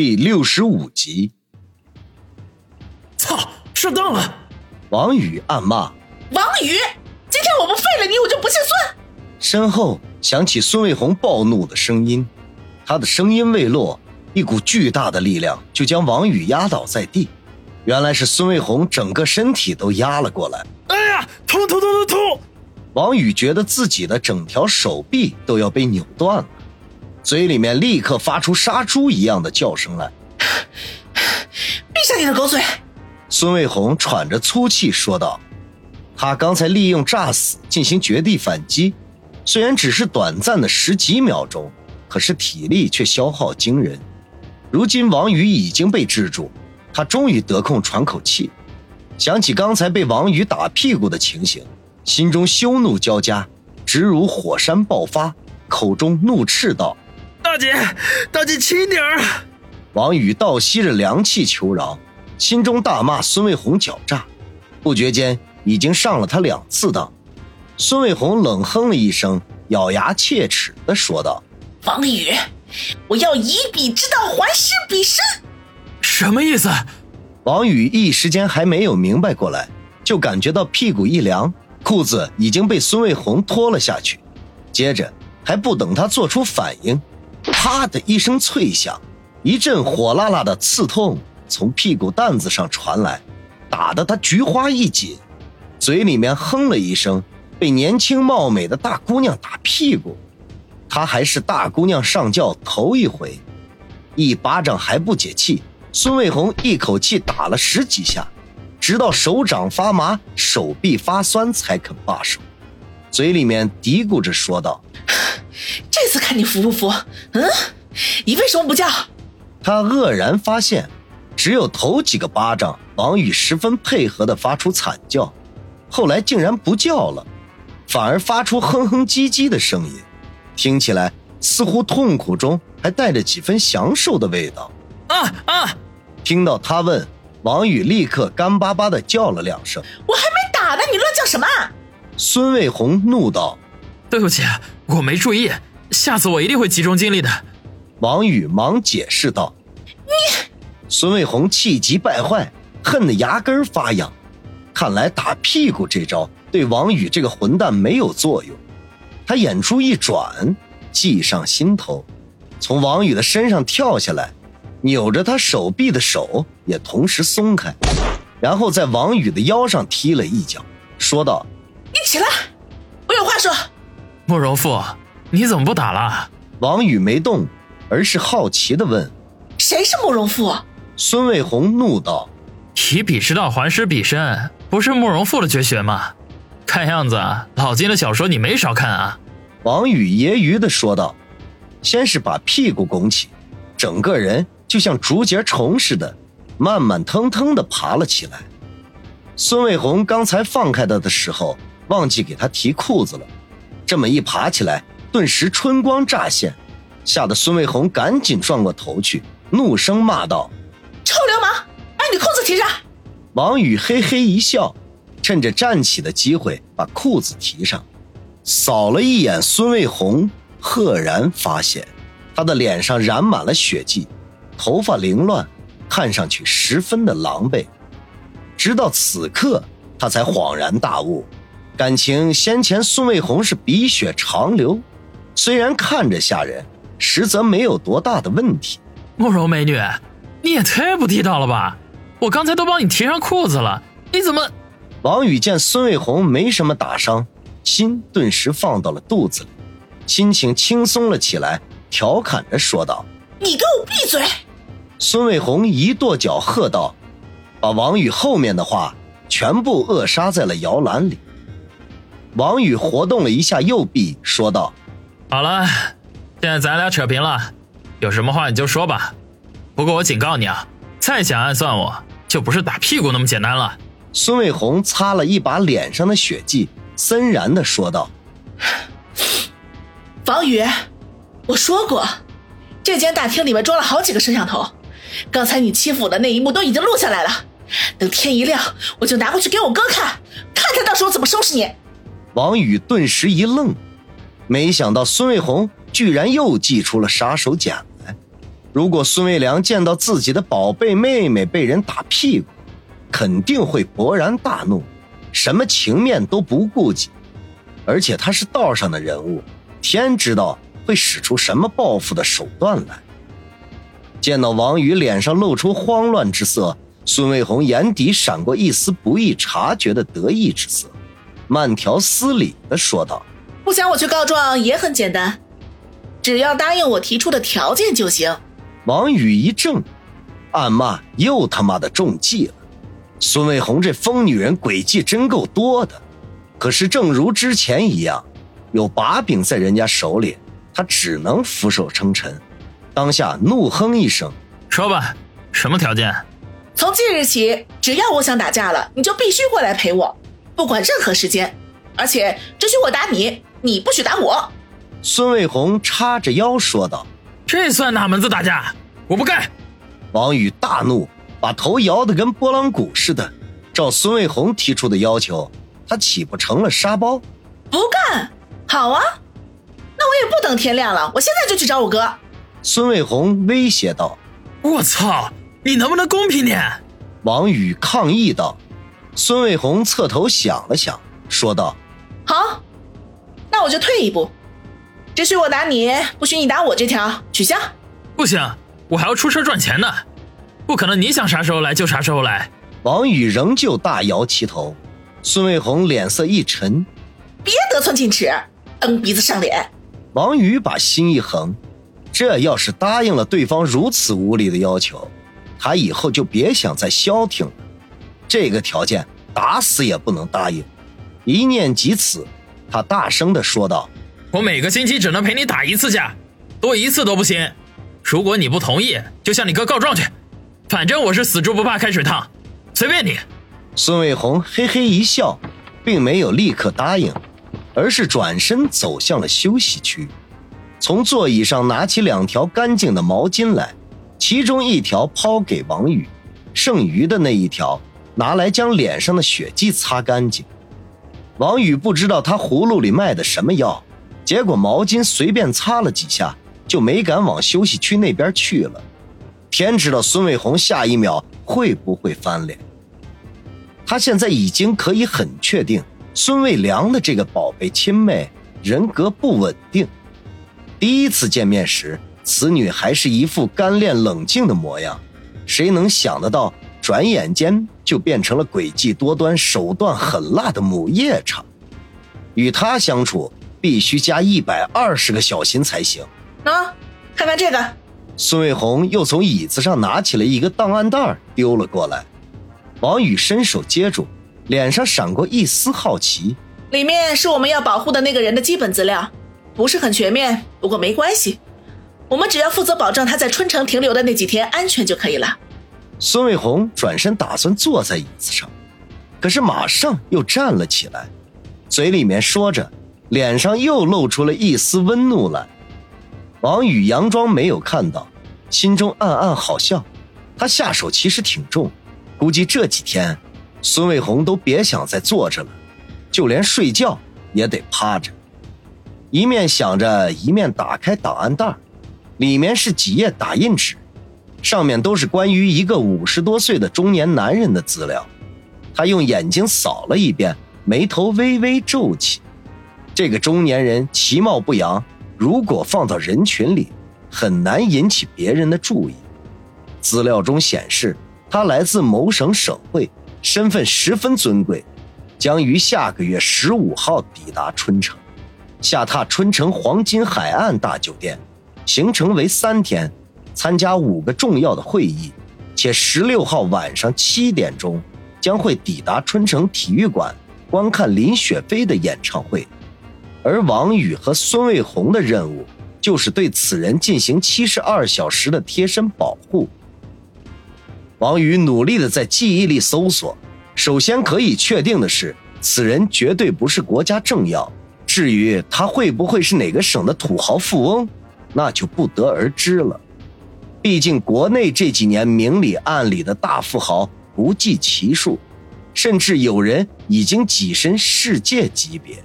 第六十五集。操，上当了！王宇暗骂：“王宇，今天我不废了你，我就不姓孙。”身后响起孙卫红暴怒的声音，他的声音未落，一股巨大的力量就将王宇压倒在地。原来是孙卫红整个身体都压了过来。哎呀，痛痛痛痛痛！王宇觉得自己的整条手臂都要被扭断了。嘴里面立刻发出杀猪一样的叫声来，闭上你的狗嘴！孙卫红喘着粗气说道：“他刚才利用诈死进行绝地反击，虽然只是短暂的十几秒钟，可是体力却消耗惊人。如今王宇已经被制住，他终于得空喘口气。想起刚才被王宇打屁股的情形，心中羞怒交加，直如火山爆发，口中怒斥道。”大姐，大姐轻点儿！王宇倒吸着凉气求饶，心中大骂孙卫红狡诈，不觉间已经上了他两次当。孙卫红冷哼了一声，咬牙切齿的说道：“王宇，我要以彼之道还施彼身。”什么意思？王宇一时间还没有明白过来，就感觉到屁股一凉，裤子已经被孙卫红脱了下去。接着还不等他做出反应。啪的一声脆响，一阵火辣辣的刺痛从屁股蛋子上传来，打得他菊花一紧，嘴里面哼了一声，被年轻貌美的大姑娘打屁股，他还是大姑娘上轿头一回，一巴掌还不解气，孙卫红一口气打了十几下，直到手掌发麻，手臂发酸才肯罢手，嘴里面嘀咕着说道。这次看你服不服？嗯，你为什么不叫？他愕然发现，只有头几个巴掌，王宇十分配合的发出惨叫，后来竟然不叫了，反而发出哼哼唧唧的声音，听起来似乎痛苦中还带着几分享受的味道。啊啊！听到他问，王宇立刻干巴巴的叫了两声。我还没打呢，你乱叫什么？孙卫红怒道。对不起，我没注意，下次我一定会集中精力的。王宇忙解释道：“你……”孙卫红气急败坏，恨得牙根发痒。看来打屁股这招对王宇这个混蛋没有作用。他眼珠一转，计上心头，从王宇的身上跳下来，扭着他手臂的手也同时松开，然后在王宇的腰上踢了一脚，说道：“你起来，我有话说。”慕容复，你怎么不打了？王宇没动，而是好奇的问：“谁是慕容复？”孙卫红怒道：“以彼之道还施彼身，不是慕容复的绝学吗？看样子老金的小说你没少看啊。”王宇揶揄的说道：“先是把屁股拱起，整个人就像竹节虫似的，慢慢腾腾的爬了起来。孙卫红刚才放开他的时候，忘记给他提裤子了。”这么一爬起来，顿时春光乍现，吓得孙卫红赶紧转过头去，怒声骂道：“臭流氓，把你裤子提上！”王宇嘿嘿一笑，趁着站起的机会把裤子提上，扫了一眼孙卫红，赫然发现他的脸上染满了血迹，头发凌乱，看上去十分的狼狈。直到此刻，他才恍然大悟。感情先前孙卫红是鼻血长流，虽然看着吓人，实则没有多大的问题。慕容美女，你也太不地道了吧！我刚才都帮你提上裤子了，你怎么？王宇见孙卫红没什么打伤，心顿时放到了肚子里，心情轻松了起来，调侃着说道：“你给我闭嘴！”孙卫红一跺脚喝道，把王宇后面的话全部扼杀在了摇篮里。王宇活动了一下右臂，说道：“好了，现在咱俩扯平了，有什么话你就说吧。不过我警告你啊，再想暗算我，就不是打屁股那么简单了。”孙卫红擦了一把脸上的血迹，森然的说道：“王宇，我说过，这间大厅里面装了好几个摄像头，刚才你欺负我的那一幕都已经录下来了。等天一亮，我就拿过去给我哥看，看他到时候怎么收拾你。”王宇顿时一愣，没想到孙卫红居然又祭出了杀手锏来。如果孙卫良见到自己的宝贝妹妹被人打屁股，肯定会勃然大怒，什么情面都不顾及。而且他是道上的人物，天知道会使出什么报复的手段来。见到王宇脸上露出慌乱之色，孙卫红眼底闪过一丝不易察觉的得意之色，慢条斯理的说道：“不想我去告状也很简单，只要答应我提出的条件就行。”王宇一怔，暗骂：“又他妈的中计了！孙卫红这疯女人诡计真够多的。可是正如之前一样，有把柄在人家手里，他只能俯首称臣。当下怒哼一声：“说吧，什么条件？从即日起，只要我想打架了，你就必须过来陪我，不管任何时间，而且只许我打你，你不许打我。”孙卫红叉着腰说道。这算哪门子打架？我不干！王宇大怒，把头摇得跟拨浪鼓似的。照孙卫红提出的要求，他岂不成了沙包？不干！好啊，那我也不等天亮了，我现在就去找我哥。孙卫红威胁道：“我操，你能不能公平点？”王宇抗议道。孙卫红侧头想了想，说道：“好，那我就退一步。”只许我打你，不许你打我，这条取消。不行，我还要出车赚钱呢，不可能你想啥时候来就啥时候来。王宇仍旧大摇其头，孙卫红脸色一沉，别得寸进尺，蹬鼻子上脸。王宇把心一横，这要是答应了对方如此无理的要求，他以后就别想再消停了。这个条件打死也不能答应。一念及此，他大声的说道。我每个星期只能陪你打一次架，多一次都不行。如果你不同意，就向你哥告状去。反正我是死猪不怕开水烫，随便你。孙卫红嘿嘿一笑，并没有立刻答应，而是转身走向了休息区，从座椅上拿起两条干净的毛巾来，其中一条抛给王宇，剩余的那一条拿来将脸上的血迹擦干净。王宇不知道他葫芦里卖的什么药。结果毛巾随便擦了几下，就没敢往休息区那边去了。天知道孙卫红下一秒会不会翻脸。他现在已经可以很确定，孙卫良的这个宝贝亲妹人格不稳定。第一次见面时，此女还是一副干练冷静的模样，谁能想得到，转眼间就变成了诡计多端、手段狠辣的母夜叉。与他相处。必须加一百二十个小心才行。啊，看看这个。孙卫红又从椅子上拿起了一个档案袋，丢了过来。王宇伸手接住，脸上闪过一丝好奇。里面是我们要保护的那个人的基本资料，不是很全面，不过没关系，我们只要负责保证他在春城停留的那几天安全就可以了。孙卫红转身打算坐在椅子上，可是马上又站了起来，嘴里面说着。脸上又露出了一丝温怒来，王宇佯装没有看到，心中暗暗好笑。他下手其实挺重，估计这几天孙卫红都别想再坐着了，就连睡觉也得趴着。一面想着，一面打开档案袋，里面是几页打印纸，上面都是关于一个五十多岁的中年男人的资料。他用眼睛扫了一遍，眉头微微皱起。这个中年人其貌不扬，如果放到人群里，很难引起别人的注意。资料中显示，他来自某省省会，身份十分尊贵，将于下个月十五号抵达春城，下榻春城黄金海岸大酒店，行程为三天，参加五个重要的会议，且十六号晚上七点钟将会抵达春城体育馆，观看林雪飞的演唱会。而王宇和孙卫红的任务就是对此人进行七十二小时的贴身保护。王宇努力的在记忆力搜索，首先可以确定的是，此人绝对不是国家政要。至于他会不会是哪个省的土豪富翁，那就不得而知了。毕竟国内这几年明里暗里的大富豪不计其数，甚至有人已经跻身世界级别。